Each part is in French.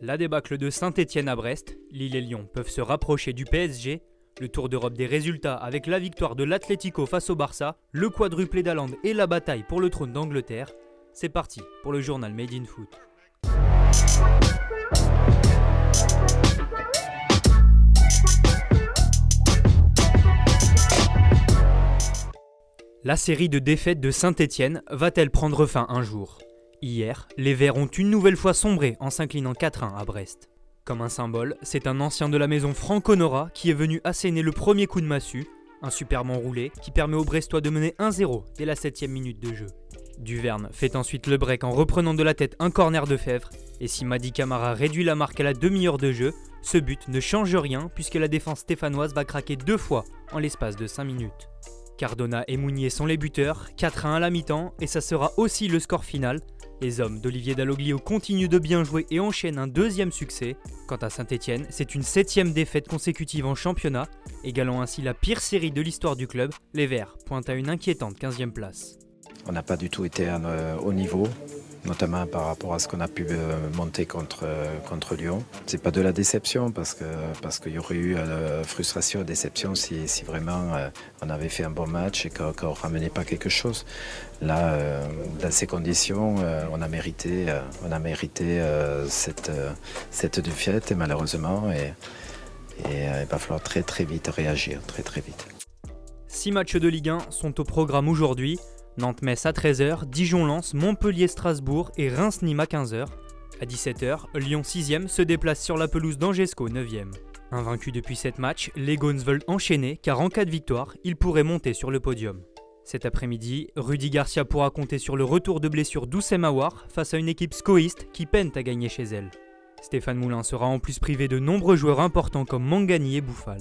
La débâcle de Saint-Étienne à Brest, Lille et Lyon peuvent se rapprocher du PSG, le tour d'Europe des résultats avec la victoire de l'Atlético face au Barça, le quadruplé d'Aland et la bataille pour le trône d'Angleterre. C'est parti pour le journal Made in Foot. La série de défaites de Saint-Étienne va-t-elle prendre fin un jour? Hier, les Verts ont une nouvelle fois sombré en s'inclinant 4-1 à Brest. Comme un symbole, c'est un ancien de la maison Franck Honora qui est venu asséner le premier coup de massue, un superbe enroulé qui permet aux Brestois de mener 1-0 dès la 7 minute de jeu. Duverne fait ensuite le break en reprenant de la tête un corner de Fèvre, et si Madi Camara réduit la marque à la demi-heure de jeu, ce but ne change rien puisque la défense stéphanoise va craquer deux fois en l'espace de 5 minutes. Cardona et Mounier sont les buteurs, 4 1 à la mi-temps, et ça sera aussi le score final, les hommes d'Olivier Dalloglio continuent de bien jouer et enchaînent un deuxième succès. Quant à Saint-Etienne, c'est une septième défaite consécutive en championnat, égalant ainsi la pire série de l'histoire du club. Les Verts pointent à une inquiétante 15e place. On n'a pas du tout été au niveau notamment par rapport à ce qu'on a pu euh, monter contre, euh, contre Lyon. C'est pas de la déception parce que parce qu'il y aurait eu euh, frustration, déception si, si vraiment on avait fait un bon match et qu'on ne ramenait pas quelque chose. Là, dans ces conditions, on a mérité, on a mérité cette, cette défaite et malheureusement, et, et il va falloir très très vite réagir, très très vite. Six matchs de Ligue 1 sont au programme aujourd'hui. Nantes-Metz à 13h, Dijon-Lens, Montpellier-Strasbourg et Reims-Nîmes à 15h. À 17h, Lyon 6ème se déplace sur la pelouse d'Angesco 9ème. Invaincus depuis 7 matchs, les Gones veulent enchaîner car en cas de victoire, ils pourraient monter sur le podium. Cet après-midi, Rudy Garcia pourra compter sur le retour de blessure d'Oussem face à une équipe scoïste qui peine à gagner chez elle. Stéphane Moulin sera en plus privé de nombreux joueurs importants comme Mangani et Bouffal.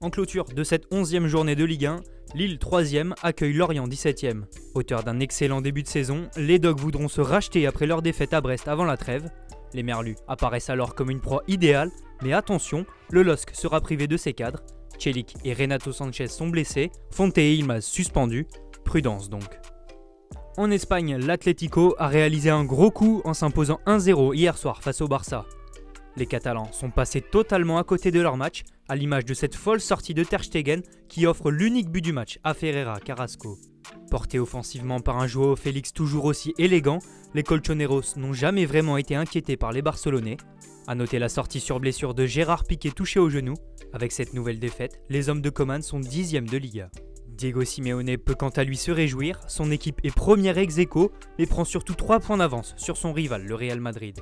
En clôture de cette 11e journée de Ligue 1, Lille 3e accueille Lorient 17e. Auteur d'un excellent début de saison, les Dogs voudront se racheter après leur défaite à Brest avant la trêve. Les Merlus apparaissent alors comme une proie idéale, mais attention, le LOSC sera privé de ses cadres. Chelik et Renato Sanchez sont blessés, Fonte et Ilmaz suspendus. Prudence donc. En Espagne, l'Atlético a réalisé un gros coup en s'imposant 1-0 hier soir face au Barça. Les Catalans sont passés totalement à côté de leur match, à l'image de cette folle sortie de Ter Stegen qui offre l'unique but du match à Ferreira Carrasco. Portés offensivement par un joueur Félix toujours aussi élégant, les Colchoneros n'ont jamais vraiment été inquiétés par les Barcelonais. A noter la sortie sur blessure de Gérard Piqué touché au genou. Avec cette nouvelle défaite, les hommes de Coman sont dixièmes de Liga. Diego Simeone peut quant à lui se réjouir, son équipe est première ex aequo, mais prend surtout 3 points d'avance sur son rival, le Real Madrid.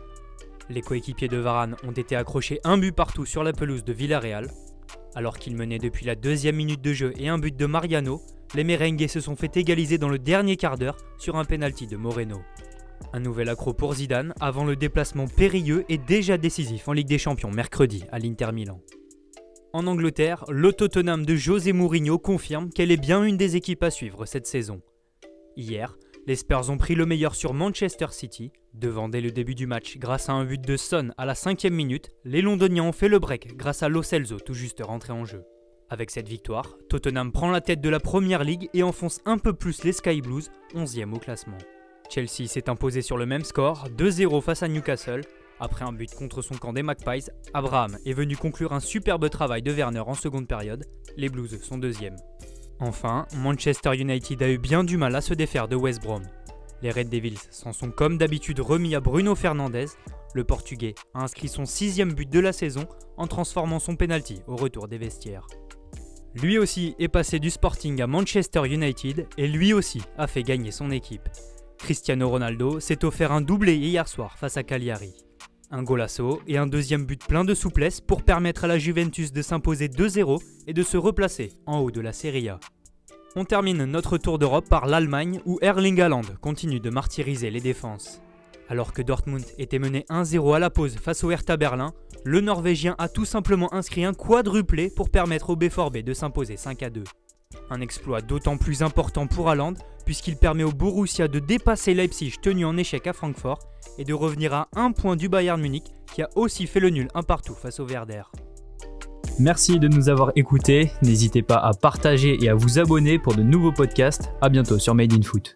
Les coéquipiers de Varane ont été accrochés un but partout sur la pelouse de Villarreal. Alors qu'ils menaient depuis la deuxième minute de jeu et un but de Mariano, les merengues se sont fait égaliser dans le dernier quart d'heure sur un penalty de Moreno. Un nouvel accro pour Zidane avant le déplacement périlleux et déjà décisif en Ligue des Champions mercredi à l'Inter Milan. En Angleterre, le de José Mourinho confirme qu'elle est bien une des équipes à suivre cette saison. Hier, les Spurs ont pris le meilleur sur Manchester City. Devant dès le début du match, grâce à un but de Son à la cinquième minute, les Londoniens ont fait le break grâce à Lo Celso tout juste rentré en jeu. Avec cette victoire, Tottenham prend la tête de la Première Ligue et enfonce un peu plus les Sky Blues, 11e au classement. Chelsea s'est imposé sur le même score, 2-0 face à Newcastle. Après un but contre son camp des Magpies, Abraham est venu conclure un superbe travail de Werner en seconde période. Les Blues sont deuxièmes. Enfin, Manchester United a eu bien du mal à se défaire de West Brom. Les Red Devils s'en sont comme d'habitude remis à Bruno Fernandes. Le Portugais a inscrit son sixième but de la saison en transformant son penalty au retour des vestiaires. Lui aussi est passé du Sporting à Manchester United et lui aussi a fait gagner son équipe. Cristiano Ronaldo s'est offert un doublé hier soir face à Cagliari. Un golasso et un deuxième but plein de souplesse pour permettre à la Juventus de s'imposer 2-0 et de se replacer en haut de la Serie A. On termine notre tour d'Europe par l'Allemagne où Erling Haaland continue de martyriser les défenses. Alors que Dortmund était mené 1-0 à la pause face au Hertha Berlin, le Norvégien a tout simplement inscrit un quadruplé pour permettre au B4B de s'imposer 5 2. Un exploit d'autant plus important pour Haaland puisqu'il permet au Borussia de dépasser Leipzig tenu en échec à Francfort et de revenir à un point du Bayern Munich qui a aussi fait le nul un partout face au Werder. Merci de nous avoir écoutés. N'hésitez pas à partager et à vous abonner pour de nouveaux podcasts. A bientôt sur Made in Foot.